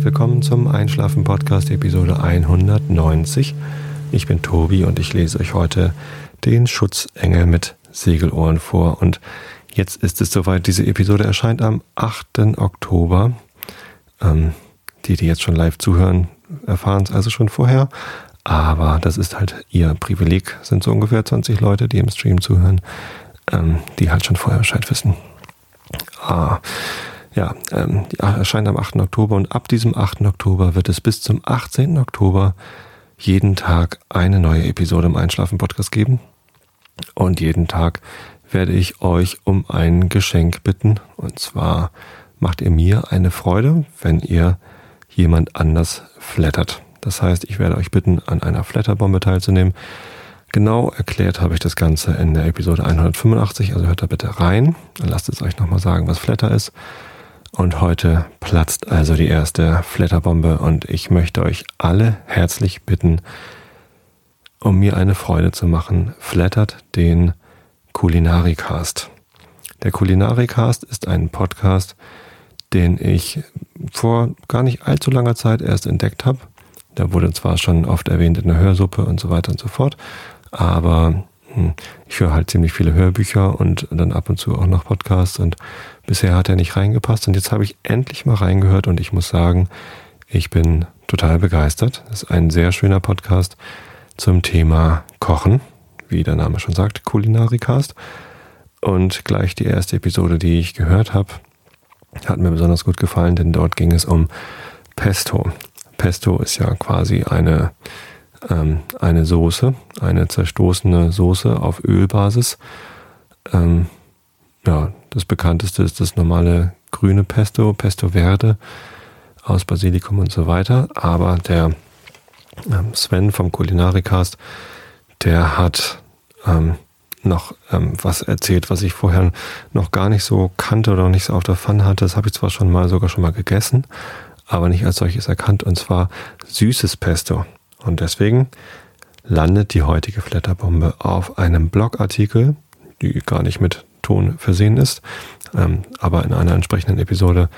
herzlich willkommen zum Einschlafen Podcast Episode 190. Ich bin Tobi und ich lese euch heute den Schutzengel mit Segelohren vor. Und jetzt ist es soweit, diese Episode erscheint am 8. Oktober. Ähm, die, die jetzt schon live zuhören, erfahren es also schon vorher. Aber das ist halt ihr Privileg, sind so ungefähr 20 Leute, die im Stream zuhören, ähm, die halt schon vorher Bescheid wissen. Ah, ja, ähm, die erscheint am 8. Oktober und ab diesem 8. Oktober wird es bis zum 18. Oktober jeden Tag eine neue Episode im Einschlafen-Podcast geben. Und jeden Tag werde ich euch um ein Geschenk bitten. Und zwar macht ihr mir eine Freude, wenn ihr jemand anders flattert. Das heißt, ich werde euch bitten, an einer Flatterbombe teilzunehmen. Genau erklärt habe ich das Ganze in der Episode 185, also hört da bitte rein. Lasst es euch nochmal sagen, was Flatter ist. Und heute platzt also die erste Flatterbombe und ich möchte euch alle herzlich bitten, um mir eine Freude zu machen, flattert den Kulinaricast. Der Kulinaricast ist ein Podcast, den ich vor gar nicht allzu langer Zeit erst entdeckt habe. Der wurde zwar schon oft erwähnt in der Hörsuppe und so weiter und so fort, aber ich höre halt ziemlich viele Hörbücher und dann ab und zu auch noch Podcasts und bisher hat er nicht reingepasst und jetzt habe ich endlich mal reingehört und ich muss sagen, ich bin total begeistert. Das ist ein sehr schöner Podcast zum Thema Kochen, wie der Name schon sagt, Kulinarikast. Und gleich die erste Episode, die ich gehört habe, hat mir besonders gut gefallen, denn dort ging es um Pesto. Pesto ist ja quasi eine, ähm, eine Soße, eine zerstoßene Soße auf Ölbasis. Ähm, ja, das bekannteste ist das normale grüne Pesto, Pesto Verde aus Basilikum und so weiter. Aber der ähm, Sven vom Kulinarikast, der hat ähm, noch ähm, was erzählt, was ich vorher noch gar nicht so kannte oder noch nicht so auf der Pfanne hatte. Das habe ich zwar schon mal sogar schon mal gegessen, aber nicht als solches erkannt, und zwar süßes Pesto. Und deswegen landet die heutige Flatterbombe auf einem Blogartikel, die gar nicht mit Ton versehen ist, ähm, aber in einer entsprechenden Episode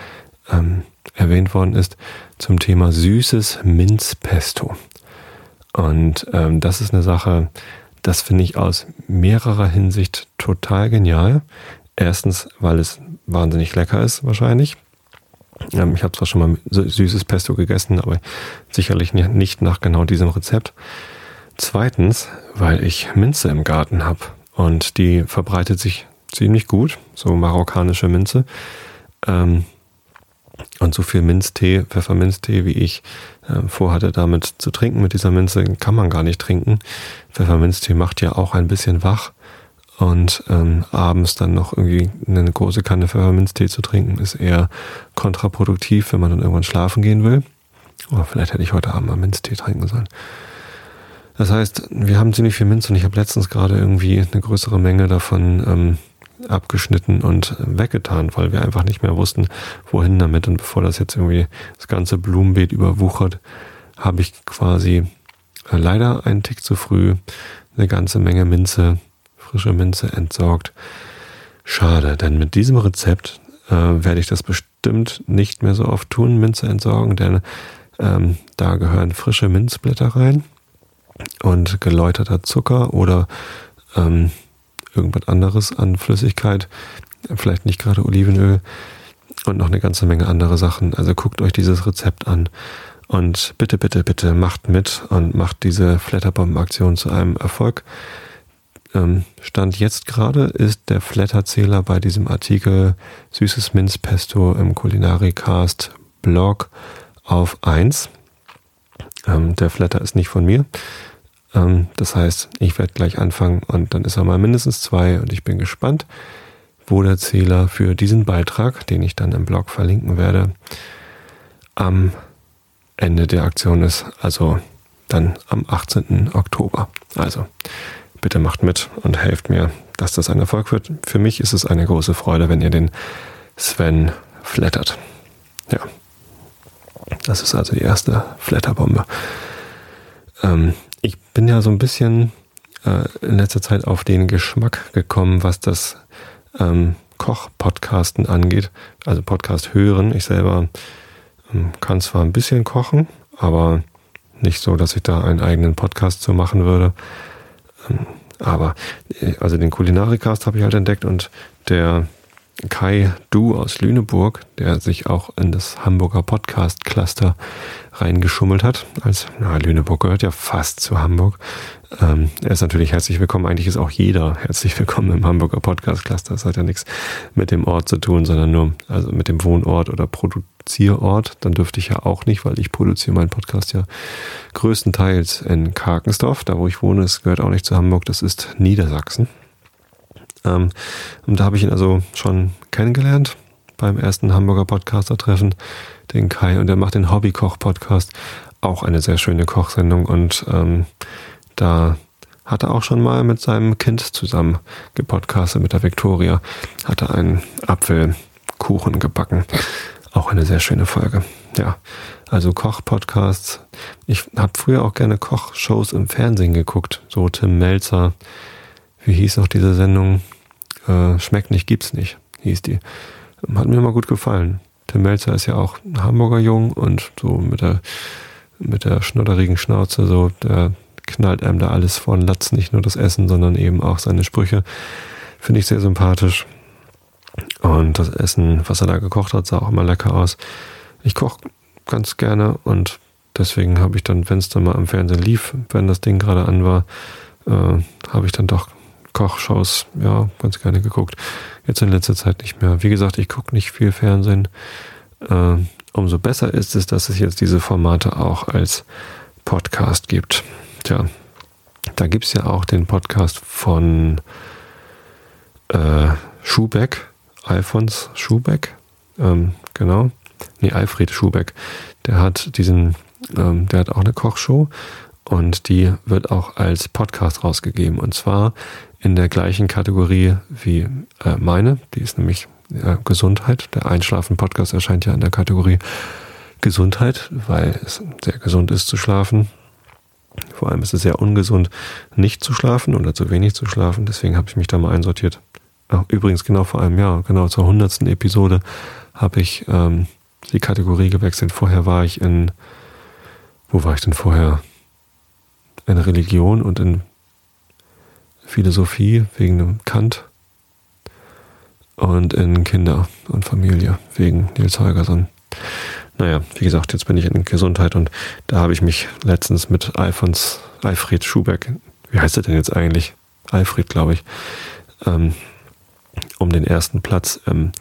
ähm, erwähnt worden ist, zum Thema süßes Minzpesto. Und ähm, das ist eine Sache, das finde ich aus mehrerer Hinsicht total genial. Erstens, weil es wahnsinnig lecker ist, wahrscheinlich. Ähm, ich habe zwar schon mal süßes Pesto gegessen, aber sicherlich nicht nach genau diesem Rezept. Zweitens, weil ich Minze im Garten habe und die verbreitet sich ziemlich gut, so marokkanische Minze. Ähm, und so viel Minztee, Pfefferminztee, wie ich äh, vorhatte, damit zu trinken mit dieser Minze, kann man gar nicht trinken. Pfefferminztee macht ja auch ein bisschen wach. Und ähm, abends dann noch irgendwie eine große Kanne Pfefferminztee zu trinken, ist eher kontraproduktiv, wenn man dann irgendwann schlafen gehen will. Oder vielleicht hätte ich heute Abend mal Minztee trinken sollen. Das heißt, wir haben ziemlich viel Minz und ich habe letztens gerade irgendwie eine größere Menge davon ähm, abgeschnitten und weggetan, weil wir einfach nicht mehr wussten, wohin damit. Und bevor das jetzt irgendwie das ganze Blumenbeet überwuchert, habe ich quasi äh, leider einen Tick zu früh eine ganze Menge Minze, frische Minze entsorgt. Schade, denn mit diesem Rezept äh, werde ich das bestimmt nicht mehr so oft tun, Minze entsorgen, denn ähm, da gehören frische Minzblätter rein und geläuterter Zucker oder ähm, irgendwas anderes an Flüssigkeit, vielleicht nicht gerade Olivenöl und noch eine ganze Menge andere Sachen. Also guckt euch dieses Rezept an und bitte, bitte, bitte macht mit und macht diese Flatterbomben-Aktion zu einem Erfolg. Ähm, Stand jetzt gerade ist der Flatterzähler bei diesem Artikel Süßes Minzpesto im Kulinarikast Blog auf 1. Ähm, der Flatter ist nicht von mir. Ähm, das heißt, ich werde gleich anfangen und dann ist er mal mindestens zwei und ich bin gespannt, wo der Zähler für diesen Beitrag, den ich dann im Blog verlinken werde, am Ende der Aktion ist, also dann am 18. Oktober. Also bitte macht mit und helft mir, dass das ein Erfolg wird. Für mich ist es eine große Freude, wenn ihr den Sven flattert. Ja. Das ist also die erste Flatterbombe. Ähm, ich bin ja so ein bisschen äh, in letzter Zeit auf den Geschmack gekommen, was das ähm, Koch-Podcasten angeht, also Podcast hören. Ich selber Ähm, kann zwar ein bisschen kochen, aber nicht so, dass ich da einen eigenen Podcast zu machen würde. Aber, äh, also den Kulinarikast habe ich halt entdeckt und der Kai Du aus Lüneburg, der sich auch in das Hamburger Podcast Cluster reingeschummelt hat. Als na, Lüneburg gehört ja fast zu Hamburg. Ähm, er ist natürlich herzlich willkommen. Eigentlich ist auch jeder herzlich willkommen im Hamburger Podcast Cluster. Das hat ja nichts mit dem Ort zu tun, sondern nur also mit dem Wohnort oder Produzierort. Dann dürfte ich ja auch nicht, weil ich produziere meinen Podcast ja größtenteils in Karkensdorf. Da, wo ich wohne, es gehört auch nicht zu Hamburg. Das ist Niedersachsen. Ähm, und da habe ich ihn also schon kennengelernt beim ersten Hamburger Podcaster-Treffen, den Kai, und er macht den Hobbykoch-Podcast, auch eine sehr schöne Kochsendung und ähm, da hat er auch schon mal mit seinem Kind zusammen gepodcastet, mit der Victoria, hat er einen Apfelkuchen gebacken. Auch eine sehr schöne Folge. Ja, also Koch-Podcasts. Ich habe früher auch gerne Kochshows im Fernsehen geguckt, so Tim Melzer, wie hieß auch diese Sendung? Äh, Schmeckt nicht, gibt's nicht, hieß die. Hat mir immer gut gefallen. Tim Melzer ist ja auch ein Hamburger Jung und so mit der, mit der schnudderigen Schnauze, so, der knallt einem da alles vor den Latz, nicht nur das Essen, sondern eben auch seine Sprüche. Finde ich sehr sympathisch. Und das Essen, was er da gekocht hat, sah auch immer lecker aus. Ich koche ganz gerne und deswegen habe ich dann, wenn es dann mal im Fernsehen lief, wenn das Ding gerade an war, äh, habe ich dann doch Kochshows, ja, ganz gerne geguckt. Jetzt in letzter Zeit nicht mehr. Wie gesagt, ich gucke nicht viel Fernsehen. Äh, umso besser ist es, dass es jetzt diese Formate auch als Podcast gibt. Tja, da gibt es ja auch den Podcast von äh, Schubeck, Alfons Schubeck, ähm, genau. Nee, Alfred Schubeck. Der hat diesen, ähm, der hat auch eine Kochshow und die wird auch als Podcast rausgegeben. Und zwar in der gleichen Kategorie wie äh, meine. Die ist nämlich äh, Gesundheit. Der Einschlafen-Podcast erscheint ja in der Kategorie Gesundheit, weil es sehr gesund ist zu schlafen. Vor allem ist es sehr ungesund, nicht zu schlafen oder zu wenig zu schlafen. Deswegen habe ich mich da mal einsortiert. Ach, übrigens, genau vor einem Jahr, genau zur hundertsten Episode, habe ich ähm, die Kategorie gewechselt. Vorher war ich in, wo war ich denn vorher? In Religion und in Philosophie wegen dem Kant und in Kinder und Familie wegen Nils Holgersson. Naja, wie gesagt, jetzt bin ich in Gesundheit und da habe ich mich letztens mit Alfons, Alfred Schubeck, wie heißt er denn jetzt eigentlich? Alfred, glaube ich, ähm, um den ersten Platz im,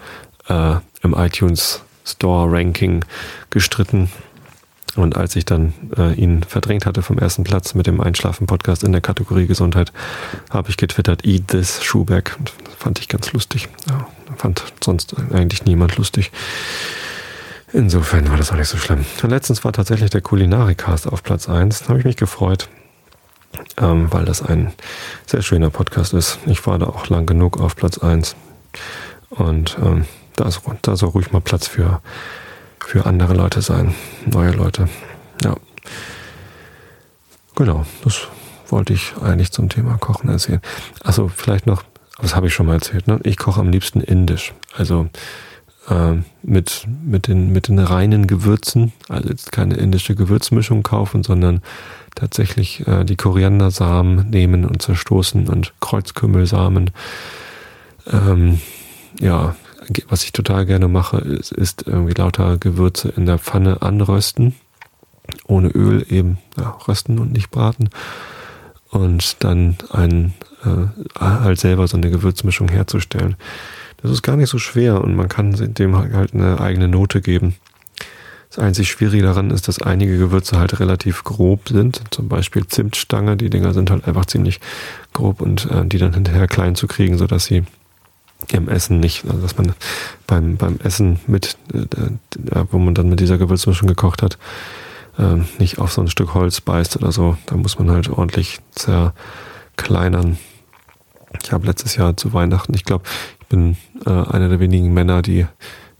äh, im iTunes Store Ranking gestritten. Und als ich dann äh, ihn verdrängt hatte vom ersten Platz mit dem Einschlafen-Podcast in der Kategorie Gesundheit, habe ich getwittert, eat this Schuhberg. Und das fand ich ganz lustig. Ja, fand sonst eigentlich niemand lustig. Insofern war das auch nicht so schlimm. Letztens war tatsächlich der Kulinarikast auf Platz 1. Da habe ich mich gefreut, ähm, weil das ein sehr schöner Podcast ist. Ich war da auch lang genug auf Platz 1. Und ähm, da, ist, da soll ruhig mal Platz für für andere Leute sein, neue Leute. Ja. Genau, das wollte ich eigentlich zum Thema Kochen erzählen. Also vielleicht noch, das habe ich schon mal erzählt, ne? ich koche am liebsten indisch. Also äh, mit, mit, den, mit den reinen Gewürzen, also jetzt keine indische Gewürzmischung kaufen, sondern tatsächlich äh, die Koriandersamen nehmen und zerstoßen und Kreuzkümmelsamen. Ähm, ja, was ich total gerne mache, ist, ist irgendwie lauter Gewürze in der Pfanne anrösten. Ohne Öl eben ja, rösten und nicht braten. Und dann ein, äh, halt selber so eine Gewürzmischung herzustellen. Das ist gar nicht so schwer und man kann dem halt eine eigene Note geben. Das einzig Schwierige daran ist, dass einige Gewürze halt relativ grob sind. Zum Beispiel Zimtstange, die Dinger sind halt einfach ziemlich grob und äh, die dann hinterher klein zu kriegen, sodass sie im Essen nicht, also dass man beim, beim Essen mit, äh, wo man dann mit dieser Gewürzmischung gekocht hat, äh, nicht auf so ein Stück Holz beißt oder so. Da muss man halt ordentlich zerkleinern. Ich habe letztes Jahr zu Weihnachten, ich glaube, ich bin äh, einer der wenigen Männer, die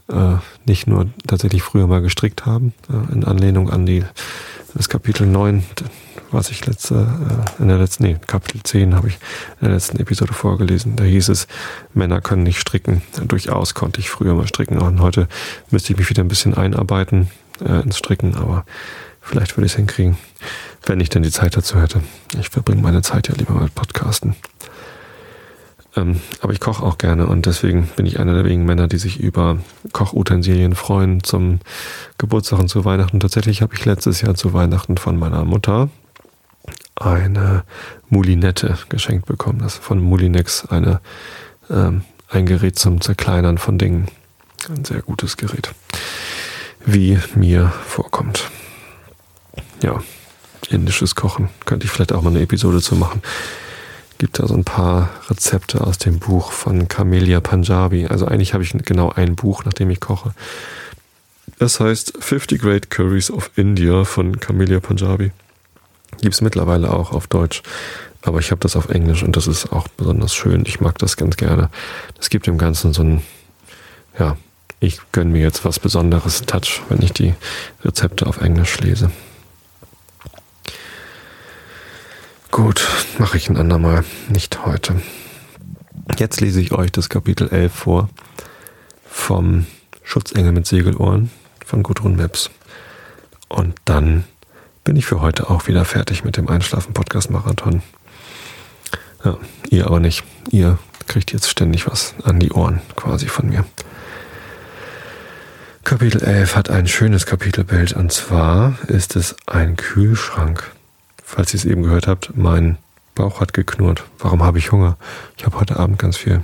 äh, nicht nur tatsächlich früher mal gestrickt haben, äh, in Anlehnung an die, das Kapitel 9 was ich letzte, äh, in der letzten, nee, Kapitel 10 habe ich in der letzten Episode vorgelesen. Da hieß es, Männer können nicht stricken. Durchaus konnte ich früher mal stricken und heute müsste ich mich wieder ein bisschen einarbeiten. äh, ins Stricken, aber vielleicht würde ich es hinkriegen, wenn ich denn die Zeit dazu hätte. Ich verbringe meine Zeit ja lieber mit Podcasten. Ähm, aber ich koche auch gerne und deswegen bin ich einer der wenigen Männer, die sich über Kochutensilien freuen zum Geburtstag und zu Weihnachten. Tatsächlich habe ich letztes Jahr zu Weihnachten von meiner Mutter eine Moulinette geschenkt bekommen. Das ist von Moulinex eine, ähm, ein Gerät zum Zerkleinern von Dingen. Ein sehr gutes Gerät. Wie mir vorkommt. Ja, indisches Kochen. Könnte ich vielleicht auch mal eine Episode zu machen gibt da so ein paar Rezepte aus dem Buch von Camelia Punjabi. Also eigentlich habe ich genau ein Buch, nach dem ich koche. Das heißt 50 Great Curries of India von Camelia Punjabi. Gibt es mittlerweile auch auf Deutsch. Aber ich habe das auf Englisch und das ist auch besonders schön. Ich mag das ganz gerne. Das gibt dem Ganzen so ein, ja, ich gönne mir jetzt was Besonderes Touch, wenn ich die Rezepte auf Englisch lese. Gut, mache ich ein andermal, nicht heute. Jetzt lese ich euch das Kapitel 11 vor vom Schutzengel mit Segelohren von Gudrun Meps. Und dann bin ich für heute auch wieder fertig mit dem Einschlafen-Podcast-Marathon. Ja, ihr aber nicht. Ihr kriegt jetzt ständig was an die Ohren quasi von mir. Kapitel 11 hat ein schönes Kapitelbild und zwar ist es ein Kühlschrank falls ihr es eben gehört habt, mein Bauch hat geknurrt. Warum habe ich Hunger? Ich habe heute Abend ganz viel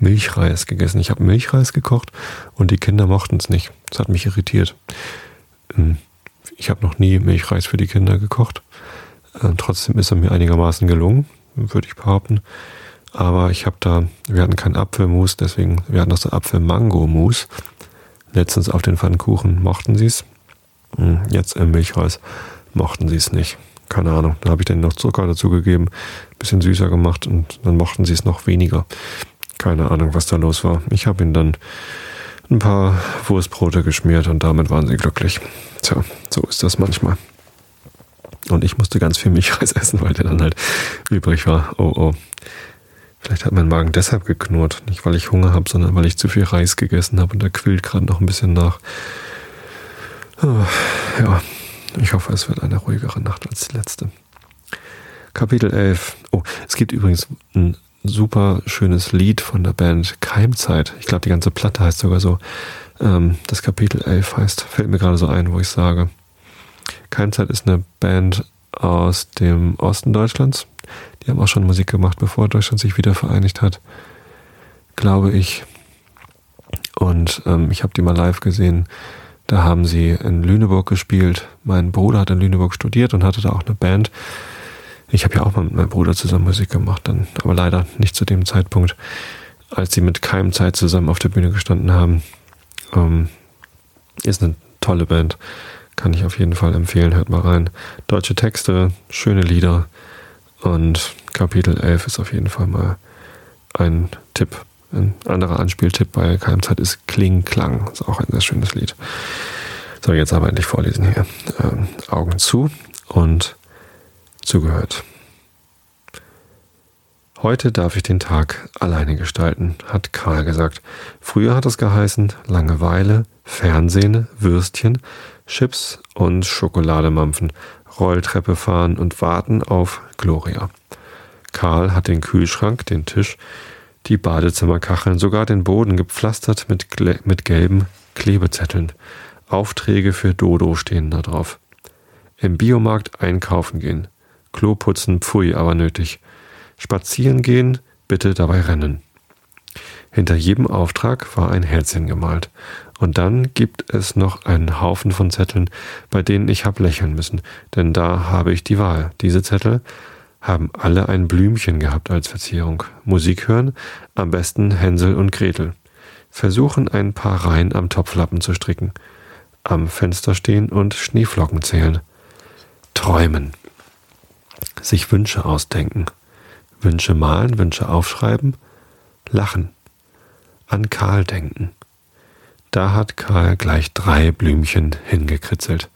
Milchreis gegessen. Ich habe Milchreis gekocht und die Kinder mochten es nicht. Das hat mich irritiert. Ähm, ich habe noch nie Milchreis für die Kinder gekocht. Äh, trotzdem ist er mir einigermaßen gelungen, würde ich behaupten. Aber ich habe da, wir hatten kein Apfelmus, deswegen, wir hatten das so Apfel-Mango-Mus. Letztens auf den Pfannkuchen mochten sie es. Hm, jetzt im Milchreis mochten sie es nicht keine Ahnung, da habe ich dann noch Zucker dazugegeben, bisschen süßer gemacht und dann mochten sie es noch weniger. Keine Ahnung, was da los war. Ich habe ihnen dann ein paar Wurstbrote geschmiert und damit waren sie glücklich. Tja, so ist das manchmal. Und ich musste ganz viel Milchreis essen, weil der dann halt übrig war. Oh oh. Vielleicht hat mein Magen deshalb geknurrt. Nicht weil ich Hunger habe, sondern weil ich zu viel Reis gegessen habe und da quillt gerade noch ein bisschen nach. Oh, ja, ich hoffe, es wird eine ruhigere Nacht als die letzte. Kapitel 11. Oh, es gibt übrigens ein super schönes Lied von der Band Keimzeit. Ich glaube, die ganze Platte heißt sogar so. Ähm, das Kapitel 11 heißt, fällt mir gerade so ein, wo ich sage. Keimzeit ist eine Band aus dem Osten Deutschlands. Die haben auch schon Musik gemacht, bevor Deutschland sich wieder vereinigt hat. Glaube ich. Und ähm, ich habe die mal live gesehen. Da haben sie in Lüneburg gespielt. Mein Bruder hat in Lüneburg studiert und hatte da auch eine Band. Ich habe ja auch mal mit meinem Bruder zusammen Musik gemacht, dann, aber leider nicht zu dem Zeitpunkt, als sie mit keinem Zeit zusammen auf der Bühne gestanden haben. Ähm, ist eine tolle Band, kann ich auf jeden Fall empfehlen. Hört mal rein. Deutsche Texte, schöne Lieder und Kapitel 11 ist auf jeden Fall mal ein Tipp. Ein anderer Anspieltipp bei Keimzeit ist Kling Klang. Ist auch ein sehr schönes Lied. So, jetzt aber endlich vorlesen hier. Ähm, Augen zu und zugehört. Heute darf ich den Tag alleine gestalten, hat Karl gesagt. Früher hat es geheißen Langeweile, Fernsehen, Würstchen, Chips und Schokolade mampfen, Rolltreppe fahren und warten auf Gloria. Karl hat den Kühlschrank, den Tisch, die Badezimmerkacheln, sogar den Boden gepflastert mit, mit gelben Klebezetteln. Aufträge für Dodo stehen da drauf. Im Biomarkt einkaufen gehen. Klo putzen, pfui, aber nötig. Spazieren gehen, bitte dabei rennen. Hinter jedem Auftrag war ein Herzchen gemalt. Und dann gibt es noch einen Haufen von Zetteln, bei denen ich hab lächeln müssen, denn da habe ich die Wahl. Diese Zettel haben alle ein Blümchen gehabt als Verzierung. Musik hören, am besten Hänsel und Gretel. Versuchen ein paar Reihen am Topflappen zu stricken. Am Fenster stehen und Schneeflocken zählen. Träumen. Sich Wünsche ausdenken. Wünsche malen, Wünsche aufschreiben. Lachen. An Karl denken. Da hat Karl gleich drei Blümchen hingekritzelt.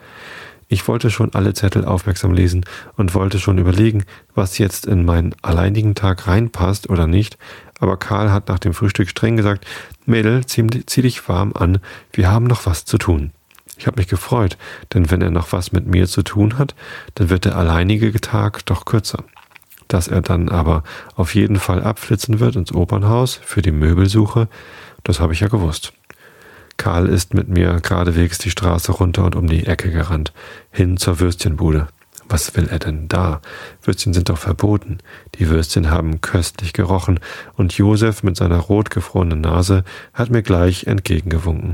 Ich wollte schon alle Zettel aufmerksam lesen und wollte schon überlegen, was jetzt in meinen alleinigen Tag reinpasst oder nicht, aber Karl hat nach dem Frühstück streng gesagt, Mädel, zieh, dich warm an, wir haben noch was zu tun. Ich habe mich gefreut, denn wenn er noch was mit mir zu tun hat, dann wird der alleinige Tag doch kürzer. Dass er dann aber auf jeden Fall abflitzen wird ins Opernhaus für die Möbelsuche, das habe ich ja gewusst. Karl ist mit mir geradewegs die Straße runter und um die Ecke gerannt, hin zur Würstchenbude. Was will er denn da? Würstchen sind doch verboten. Die Würstchen haben köstlich gerochen, und Josef mit seiner rotgefrorenen Nase hat mir gleich entgegengewunken.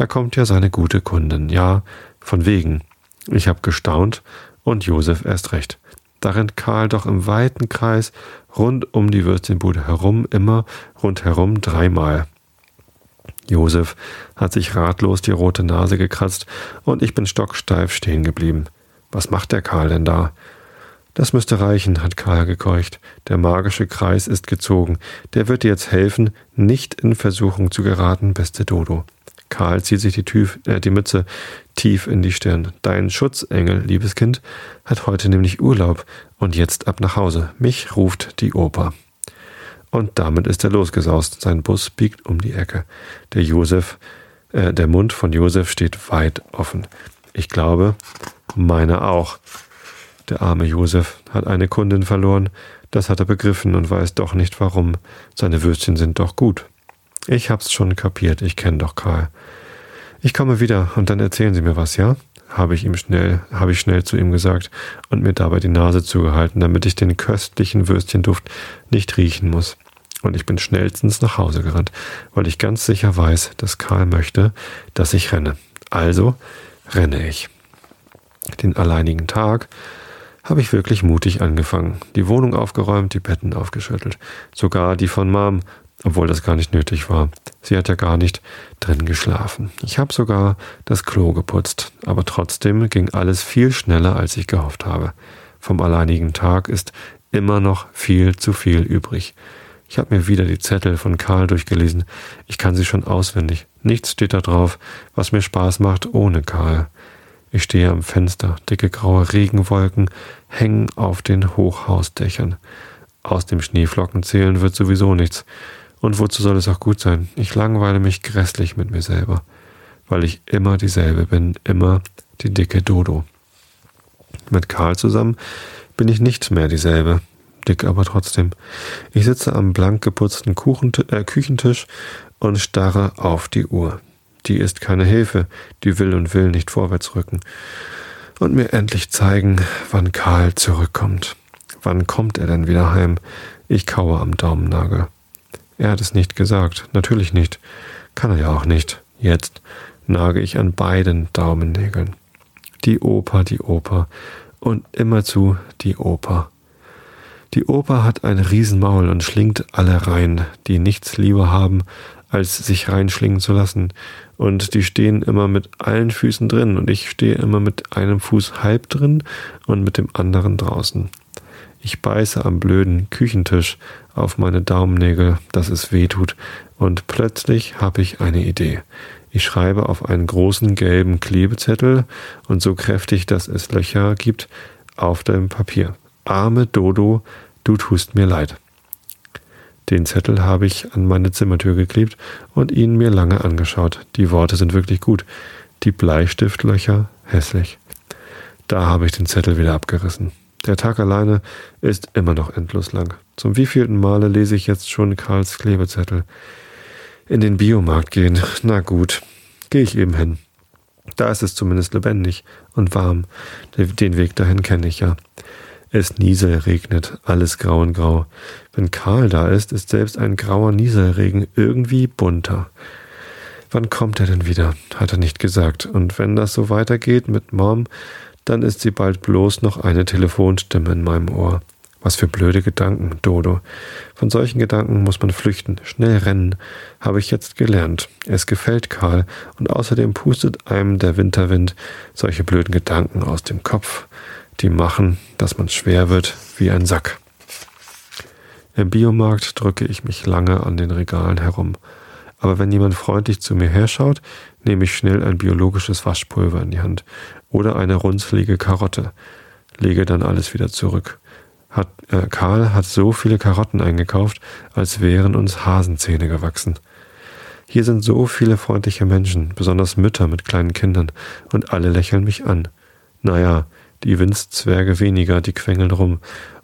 Da kommt ja seine gute Kundin. Ja, von wegen. Ich hab gestaunt und Josef erst recht. Da rennt Karl doch im weiten Kreis rund um die Würstchenbude herum, immer rundherum dreimal. Josef hat sich ratlos die rote Nase gekratzt und ich bin stocksteif stehen geblieben. Was macht der Karl denn da? Das müsste reichen, hat Karl gekeucht. Der magische Kreis ist gezogen. Der wird dir jetzt helfen, nicht in Versuchung zu geraten, beste Dodo. Karl zieht sich die, Tüf, äh, die Mütze tief in die Stirn. Dein Schutzengel, liebes Kind, hat heute nämlich Urlaub und jetzt ab nach Hause. Mich ruft die Oper. Und damit ist er losgesaust. Sein Bus biegt um die Ecke. Der Josef, äh, der Mund von Josef steht weit offen. Ich glaube, meiner auch. Der arme Josef hat eine Kundin verloren. Das hat er begriffen und weiß doch nicht warum. Seine Würstchen sind doch gut. Ich hab's schon kapiert, ich kenn doch Karl. Ich komme wieder und dann erzählen Sie mir was, ja? habe ich ihm schnell, habe ich schnell zu ihm gesagt und mir dabei die Nase zugehalten, damit ich den köstlichen Würstchenduft nicht riechen muss. Und ich bin schnellstens nach Hause gerannt, weil ich ganz sicher weiß, dass Karl möchte, dass ich renne. Also renne ich. Den alleinigen Tag habe ich wirklich mutig angefangen. Die Wohnung aufgeräumt, die Betten aufgeschüttelt. Sogar die von Mom obwohl das gar nicht nötig war. Sie hat ja gar nicht drin geschlafen. Ich habe sogar das Klo geputzt, aber trotzdem ging alles viel schneller, als ich gehofft habe. Vom alleinigen Tag ist immer noch viel zu viel übrig. Ich habe mir wieder die Zettel von Karl durchgelesen. Ich kann sie schon auswendig. Nichts steht da drauf, was mir Spaß macht ohne Karl. Ich stehe am Fenster, dicke graue Regenwolken hängen auf den Hochhausdächern. Aus dem Schneeflocken zählen wird sowieso nichts. Und wozu soll es auch gut sein? Ich langweile mich grässlich mit mir selber, weil ich immer dieselbe bin, immer die dicke Dodo. Mit Karl zusammen bin ich nicht mehr dieselbe, dick aber trotzdem. Ich sitze am blank geputzten äh, Küchentisch und starre auf die Uhr. Die ist keine Hilfe, die will und will nicht vorwärts rücken und mir endlich zeigen, wann Karl zurückkommt. Wann kommt er denn wieder heim? Ich kaue am Daumennagel. Er hat es nicht gesagt, natürlich nicht. Kann er ja auch nicht. Jetzt nage ich an beiden Daumennägeln. Die Oper, die Oper und immerzu die Oper. Die Oper hat ein Riesenmaul und schlingt alle rein, die nichts lieber haben, als sich reinschlingen zu lassen. Und die stehen immer mit allen Füßen drin und ich stehe immer mit einem Fuß halb drin und mit dem anderen draußen. Ich beiße am blöden Küchentisch auf meine Daumennägel, dass es weh tut, und plötzlich habe ich eine Idee. Ich schreibe auf einen großen gelben Klebezettel und so kräftig, dass es Löcher gibt, auf dem Papier. Arme Dodo, du tust mir leid. Den Zettel habe ich an meine Zimmertür geklebt und ihn mir lange angeschaut. Die Worte sind wirklich gut. Die Bleistiftlöcher hässlich. Da habe ich den Zettel wieder abgerissen. Der Tag alleine ist immer noch endlos lang. Zum wievielten Male lese ich jetzt schon Karls Klebezettel? In den Biomarkt gehen. Na gut, gehe ich eben hin. Da ist es zumindest lebendig und warm. Den Weg dahin kenne ich ja. Es nieselregnet, alles grau und grau. Wenn Karl da ist, ist selbst ein grauer Nieselregen irgendwie bunter. Wann kommt er denn wieder? hat er nicht gesagt. Und wenn das so weitergeht mit Mom, dann ist sie bald bloß noch eine Telefonstimme in meinem Ohr. Was für blöde Gedanken, Dodo. Von solchen Gedanken muss man flüchten, schnell rennen, habe ich jetzt gelernt. Es gefällt Karl und außerdem pustet einem der Winterwind solche blöden Gedanken aus dem Kopf, die machen, dass man schwer wird wie ein Sack. Im Biomarkt drücke ich mich lange an den Regalen herum. Aber wenn jemand freundlich zu mir herschaut, nehme ich schnell ein biologisches Waschpulver in die Hand oder eine runzlige Karotte, lege dann alles wieder zurück. Hat, äh, Karl hat so viele Karotten eingekauft, als wären uns Hasenzähne gewachsen. Hier sind so viele freundliche Menschen, besonders Mütter mit kleinen Kindern, und alle lächeln mich an. Naja, die Windzwerge weniger, die quengeln rum,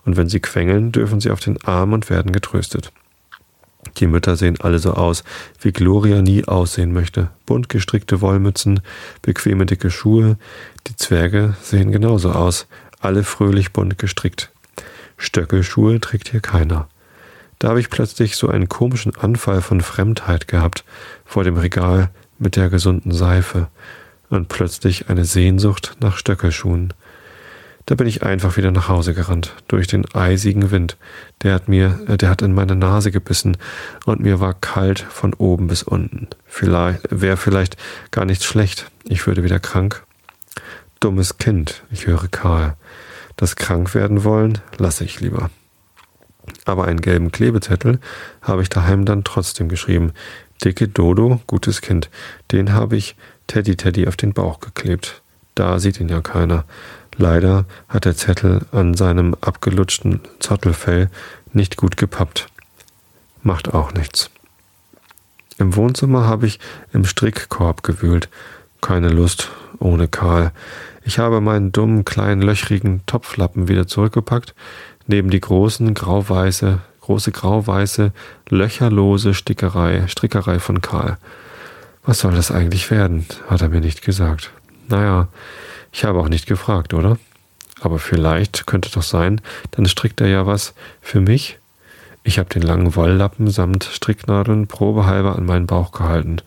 und wenn sie quengeln, dürfen sie auf den Arm und werden getröstet. Die Mütter sehen alle so aus, wie Gloria nie aussehen möchte. Bunt gestrickte Wollmützen, bequeme dicke Schuhe. Die Zwerge sehen genauso aus, alle fröhlich bunt gestrickt. Stöckelschuhe trägt hier keiner. Da habe ich plötzlich so einen komischen Anfall von Fremdheit gehabt vor dem Regal mit der gesunden Seife und plötzlich eine Sehnsucht nach Stöckelschuhen. Da bin ich einfach wieder nach Hause gerannt, durch den eisigen Wind. Der hat mir, äh, der hat in meine Nase gebissen und mir war kalt von oben bis unten. Vielleicht, wäre vielleicht gar nichts schlecht. Ich würde wieder krank. Dummes Kind, ich höre Karl. Das krank werden wollen, lasse ich lieber. Aber einen gelben Klebezettel habe ich daheim dann trotzdem geschrieben. Dicke Dodo, gutes Kind. Den habe ich Teddy Teddy auf den Bauch geklebt. Da sieht ihn ja keiner. Leider hat der Zettel an seinem abgelutschten Zottelfell nicht gut gepappt. Macht auch nichts. Im Wohnzimmer habe ich im Strickkorb gewühlt. Keine Lust ohne Karl. Ich habe meinen dummen, kleinen, löchrigen Topflappen wieder zurückgepackt, neben die großen, grauweiße, große grauweiße, löcherlose Stickerei, Strickerei von Karl. Was soll das eigentlich werden? hat er mir nicht gesagt. Naja, ich habe auch nicht gefragt, oder? Aber vielleicht könnte doch sein, dann strickt er ja was für mich. Ich habe den langen Wolllappen samt Stricknadeln probehalber an meinen Bauch gehalten.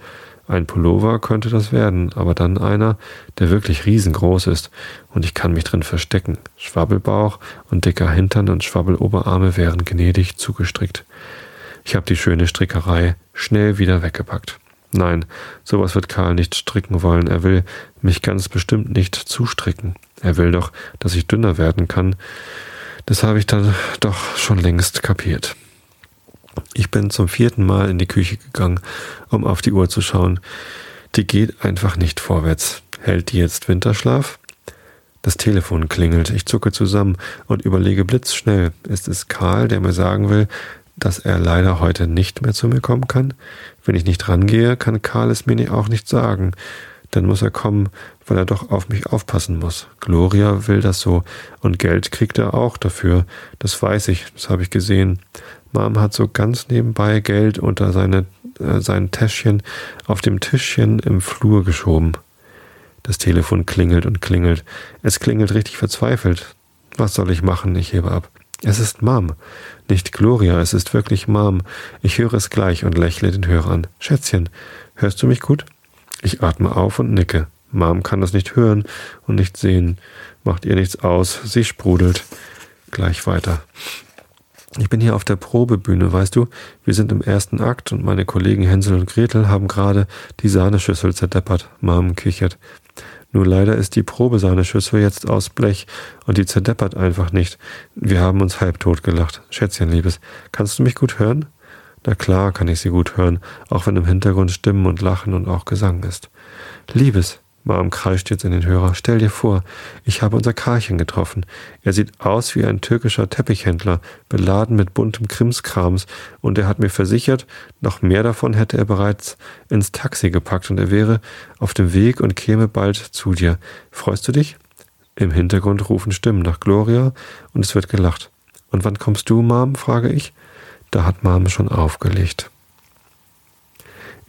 Ein Pullover könnte das werden, aber dann einer, der wirklich riesengroß ist und ich kann mich drin verstecken. Schwabbelbauch und dicker Hintern und Schwabbeloberarme wären gnädig zugestrickt. Ich habe die schöne Strickerei schnell wieder weggepackt. Nein, sowas wird Karl nicht stricken wollen. Er will mich ganz bestimmt nicht zustricken. Er will doch, dass ich dünner werden kann. Das habe ich dann doch schon längst kapiert. Ich bin zum vierten Mal in die Küche gegangen, um auf die Uhr zu schauen. Die geht einfach nicht vorwärts. Hält die jetzt Winterschlaf? Das Telefon klingelt. Ich zucke zusammen und überlege blitzschnell. Ist es Karl, der mir sagen will, dass er leider heute nicht mehr zu mir kommen kann? Wenn ich nicht rangehe, kann Karl es mir auch nicht sagen. Dann muss er kommen, weil er doch auf mich aufpassen muss. Gloria will das so. Und Geld kriegt er auch dafür. Das weiß ich, das habe ich gesehen. Mom hat so ganz nebenbei Geld unter seine, äh, sein Täschchen auf dem Tischchen im Flur geschoben. Das Telefon klingelt und klingelt. Es klingelt richtig verzweifelt. Was soll ich machen? Ich hebe ab. Es ist Mom. Nicht Gloria, es ist wirklich Mom. Ich höre es gleich und lächle den Hörer an. Schätzchen, hörst du mich gut? Ich atme auf und nicke. Mom kann das nicht hören und nicht sehen. Macht ihr nichts aus. Sie sprudelt. Gleich weiter. Ich bin hier auf der Probebühne, weißt du? Wir sind im ersten Akt und meine Kollegen Hänsel und Gretel haben gerade die Sahneschüssel zerdeppert. Mom kichert. Nur leider ist die Probesahneschüssel jetzt aus Blech und die zerdeppert einfach nicht. Wir haben uns halbtot gelacht. Schätzchen, Liebes, kannst du mich gut hören? Na klar kann ich sie gut hören, auch wenn im Hintergrund Stimmen und Lachen und auch Gesang ist. Liebes, Mom kreischt jetzt in den Hörer. Stell dir vor, ich habe unser Karlchen getroffen. Er sieht aus wie ein türkischer Teppichhändler, beladen mit buntem Krimskrams, und er hat mir versichert, noch mehr davon hätte er bereits ins Taxi gepackt und er wäre auf dem Weg und käme bald zu dir. Freust du dich? Im Hintergrund rufen Stimmen nach Gloria und es wird gelacht. Und wann kommst du, Mom? frage ich. Da hat Mom schon aufgelegt.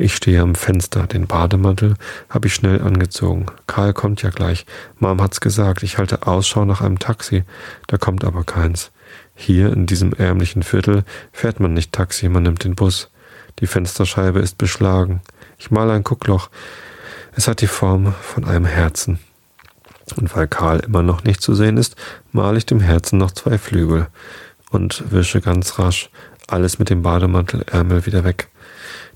Ich stehe am Fenster, den Bademantel habe ich schnell angezogen. Karl kommt ja gleich. Mom hat's gesagt, ich halte Ausschau nach einem Taxi. Da kommt aber keins. Hier in diesem ärmlichen Viertel fährt man nicht Taxi, man nimmt den Bus. Die Fensterscheibe ist beschlagen. Ich male ein Guckloch. Es hat die Form von einem Herzen. Und weil Karl immer noch nicht zu sehen ist, male ich dem Herzen noch zwei Flügel und wische ganz rasch alles mit dem Bademantelärmel wieder weg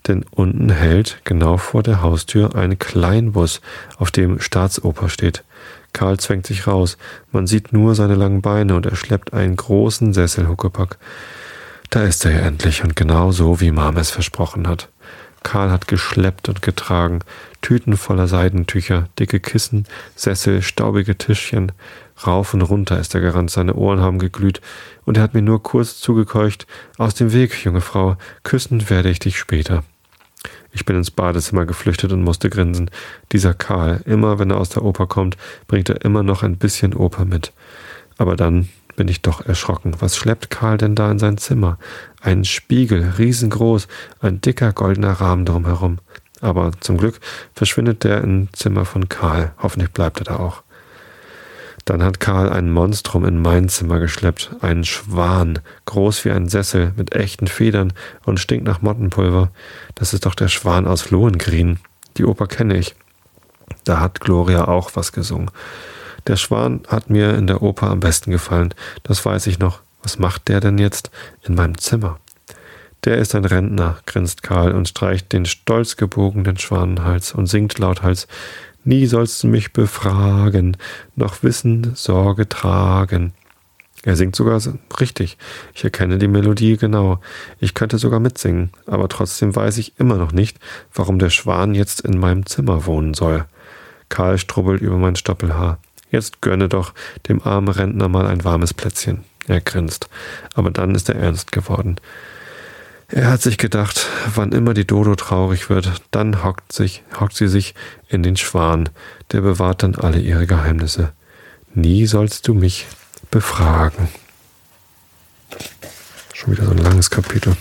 denn unten hält genau vor der Haustür ein Kleinbus, auf dem Staatsoper steht. Karl zwängt sich raus. Man sieht nur seine langen Beine und er schleppt einen großen Sesselhuckepack. Da ist er ja endlich und genau so, wie Mom es versprochen hat. Karl hat geschleppt und getragen, Tüten voller Seidentücher, dicke Kissen, Sessel, staubige Tischchen. Rauf und runter ist er gerannt, seine Ohren haben geglüht, und er hat mir nur kurz zugekeucht, aus dem Weg, junge Frau, küssen werde ich dich später. Ich bin ins Badezimmer geflüchtet und musste grinsen. Dieser Karl, immer wenn er aus der Oper kommt, bringt er immer noch ein bisschen Oper mit. Aber dann bin ich doch erschrocken. Was schleppt Karl denn da in sein Zimmer? Ein Spiegel, riesengroß, ein dicker goldener Rahmen drumherum. Aber zum Glück verschwindet der im Zimmer von Karl. Hoffentlich bleibt er da auch. Dann hat Karl ein Monstrum in mein Zimmer geschleppt, einen Schwan, groß wie ein Sessel, mit echten Federn und stinkt nach Mottenpulver. Das ist doch der Schwan aus Lohengrin. Die Oper kenne ich. Da hat Gloria auch was gesungen. Der Schwan hat mir in der Oper am besten gefallen, das weiß ich noch. Was macht der denn jetzt in meinem Zimmer? Der ist ein Rentner, grinst Karl und streicht den stolz gebogenen Schwanenhals und singt lauthals Nie sollst du mich befragen, noch Wissen, Sorge tragen. Er singt sogar richtig. Ich erkenne die Melodie genau. Ich könnte sogar mitsingen, aber trotzdem weiß ich immer noch nicht, warum der Schwan jetzt in meinem Zimmer wohnen soll. Karl strubbelt über mein Stoppelhaar. Jetzt gönne doch dem armen Rentner mal ein warmes Plätzchen. Er grinst. Aber dann ist er ernst geworden. Er hat sich gedacht, wann immer die Dodo traurig wird, dann hockt, sich, hockt sie sich in den Schwan, der bewahrt dann alle ihre Geheimnisse. Nie sollst du mich befragen. Schon wieder so ein langes Kapitel.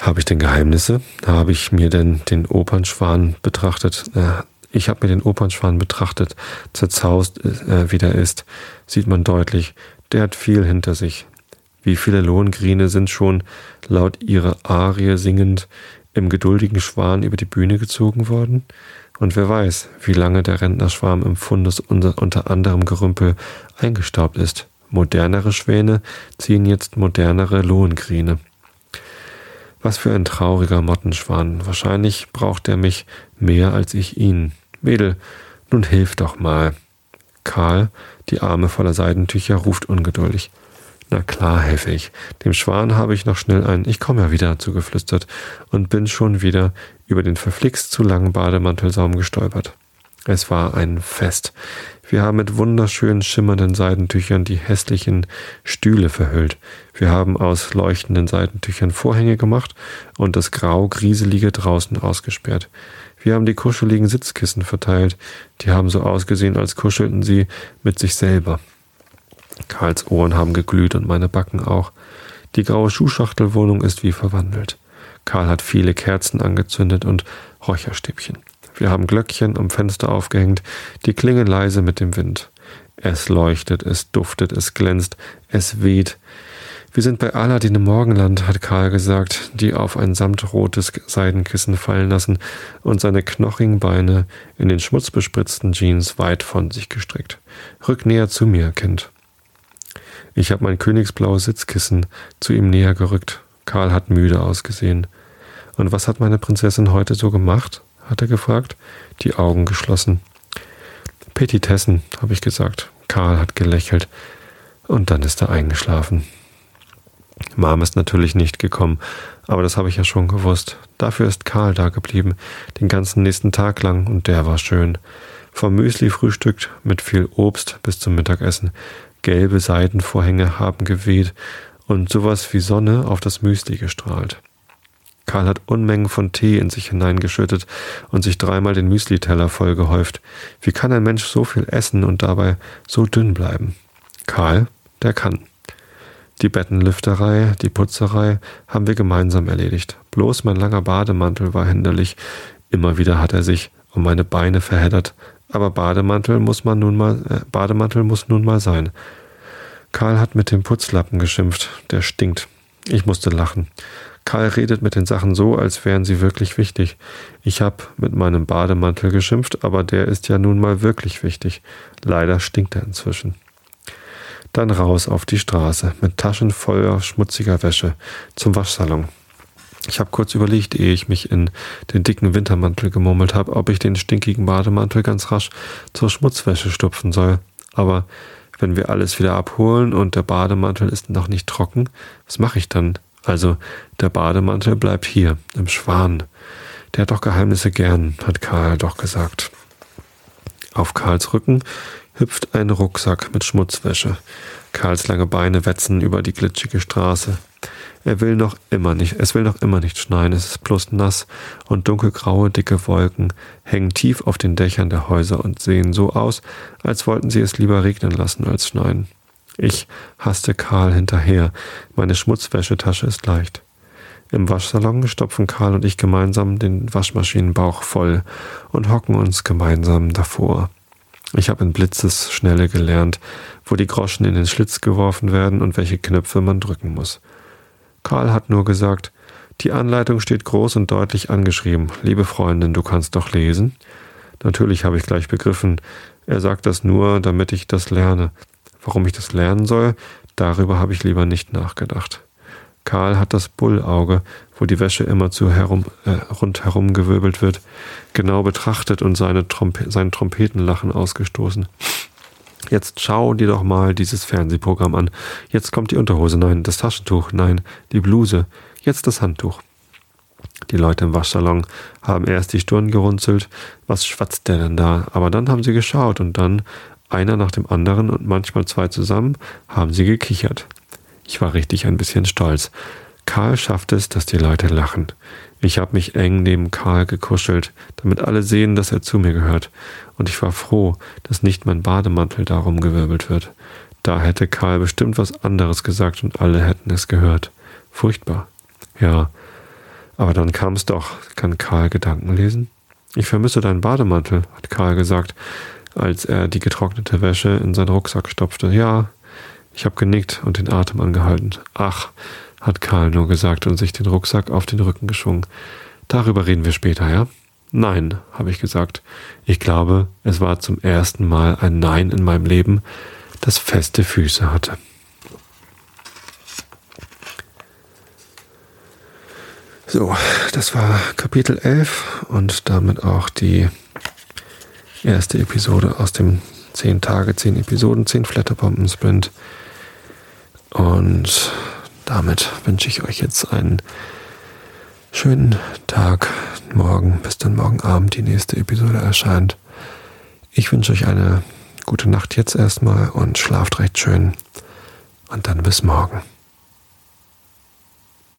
Habe ich denn Geheimnisse? Habe ich mir denn den Opernschwan betrachtet? Ich habe mir den Opernschwan betrachtet. Zerzaust, äh, wie der ist, sieht man deutlich. Der hat viel hinter sich. Wie viele Lohengrine sind schon laut ihrer Arie singend im geduldigen Schwan über die Bühne gezogen worden? Und wer weiß, wie lange der Rentnerschwarm im Fundus unter, unter anderem Gerümpel eingestaubt ist. Modernere Schwäne ziehen jetzt modernere Lohengrine. Was für ein trauriger Mottenschwan. Wahrscheinlich braucht er mich mehr als ich ihn. Mädel, nun hilf doch mal. Karl, die Arme voller Seidentücher, ruft ungeduldig. Na klar, helfe ich. Dem Schwan habe ich noch schnell ein Ich komme ja wieder zugeflüstert und bin schon wieder über den verflixt zu langen Bademantelsaum gestolpert. Es war ein Fest. Wir haben mit wunderschönen schimmernden Seidentüchern die hässlichen Stühle verhüllt. Wir haben aus leuchtenden Seidentüchern Vorhänge gemacht und das grau-grieselige draußen ausgesperrt. Wir haben die kuscheligen Sitzkissen verteilt. Die haben so ausgesehen, als kuschelten sie mit sich selber. Karls Ohren haben geglüht und meine Backen auch. Die graue Schuhschachtelwohnung ist wie verwandelt. Karl hat viele Kerzen angezündet und Räucherstäbchen. Wir haben Glöckchen am Fenster aufgehängt, die klingen leise mit dem Wind. Es leuchtet, es duftet, es glänzt, es weht. Wir sind bei Aladdin im Morgenland, hat Karl gesagt, die auf ein samtrotes Seidenkissen fallen lassen und seine knochigen Beine in den schmutzbespritzten Jeans weit von sich gestreckt. Rück näher zu mir, Kind. Ich habe mein königsblaues Sitzkissen zu ihm näher gerückt. Karl hat müde ausgesehen. Und was hat meine Prinzessin heute so gemacht? hat er gefragt, die Augen geschlossen. Petitessen, habe ich gesagt. Karl hat gelächelt. Und dann ist er eingeschlafen. Mom ist natürlich nicht gekommen, aber das habe ich ja schon gewusst. Dafür ist Karl da geblieben, den ganzen nächsten Tag lang, und der war schön. Vom Müsli frühstückt mit viel Obst bis zum Mittagessen. Gelbe Seidenvorhänge haben geweht und sowas wie Sonne auf das Müsli gestrahlt. Karl hat Unmengen von Tee in sich hineingeschüttet und sich dreimal den Müsliteller vollgehäuft. Wie kann ein Mensch so viel essen und dabei so dünn bleiben? Karl, der kann. Die Bettenlüfterei, die Putzerei haben wir gemeinsam erledigt. Bloß mein langer Bademantel war hinderlich. Immer wieder hat er sich um meine Beine verheddert, aber Bademantel muss man nun mal, äh, Bademantel muss nun mal sein. Karl hat mit dem Putzlappen geschimpft. Der stinkt. Ich musste lachen. Karl redet mit den Sachen so, als wären sie wirklich wichtig. Ich habe mit meinem Bademantel geschimpft, aber der ist ja nun mal wirklich wichtig. Leider stinkt er inzwischen. Dann raus auf die Straße mit Taschen voller schmutziger Wäsche zum Waschsalon. Ich habe kurz überlegt, ehe ich mich in den dicken Wintermantel gemurmelt habe, ob ich den stinkigen Bademantel ganz rasch zur Schmutzwäsche stupfen soll. Aber wenn wir alles wieder abholen und der Bademantel ist noch nicht trocken, was mache ich dann? Also der Bademantel bleibt hier, im Schwan. Der hat doch Geheimnisse gern, hat Karl doch gesagt. Auf Karls Rücken hüpft ein Rucksack mit Schmutzwäsche. Karls lange Beine wetzen über die glitschige Straße. Er will noch immer nicht, es will noch immer nicht schneien, es ist bloß nass und dunkelgraue, dicke Wolken hängen tief auf den Dächern der Häuser und sehen so aus, als wollten sie es lieber regnen lassen als schneien. Ich hasste Karl hinterher, meine Schmutzwäschetasche ist leicht. Im Waschsalon stopfen Karl und ich gemeinsam den Waschmaschinenbauch voll und hocken uns gemeinsam davor. Ich habe in Blitzesschnelle gelernt, wo die Groschen in den Schlitz geworfen werden und welche Knöpfe man drücken muss. Karl hat nur gesagt, die Anleitung steht groß und deutlich angeschrieben. Liebe Freundin, du kannst doch lesen. Natürlich habe ich gleich begriffen. Er sagt das nur, damit ich das lerne. Warum ich das lernen soll, darüber habe ich lieber nicht nachgedacht. Karl hat das Bullauge, wo die Wäsche immer zu herum, äh, rundherum gewirbelt wird, genau betrachtet und seine Trompe sein Trompetenlachen ausgestoßen. Jetzt schau dir doch mal dieses Fernsehprogramm an. Jetzt kommt die Unterhose, nein, das Taschentuch, nein, die Bluse, jetzt das Handtuch. Die Leute im Waschsalon haben erst die Stirn gerunzelt, was schwatzt der denn da? Aber dann haben sie geschaut und dann, einer nach dem anderen und manchmal zwei zusammen, haben sie gekichert. Ich war richtig ein bisschen stolz. Karl schafft es, dass die Leute lachen. Ich habe mich eng neben Karl gekuschelt, damit alle sehen, dass er zu mir gehört. Und ich war froh, dass nicht mein Bademantel darum gewirbelt wird. Da hätte Karl bestimmt was anderes gesagt und alle hätten es gehört. Furchtbar. Ja, aber dann kam es doch. Kann Karl Gedanken lesen? Ich vermisse deinen Bademantel, hat Karl gesagt, als er die getrocknete Wäsche in seinen Rucksack stopfte. Ja, ich habe genickt und den Atem angehalten. Ach, hat Karl nur gesagt und sich den Rucksack auf den Rücken geschwungen. Darüber reden wir später, ja? Nein, habe ich gesagt. Ich glaube, es war zum ersten Mal ein Nein in meinem Leben, das feste Füße hatte. So, das war Kapitel 11 und damit auch die erste Episode aus dem 10 Tage, 10 Episoden, 10 Flatterbomben Sprint. Und damit wünsche ich euch jetzt einen schönen Tag, morgen, bis dann morgen Abend die nächste Episode erscheint. Ich wünsche euch eine gute Nacht jetzt erstmal und schlaft recht schön. Und dann bis morgen.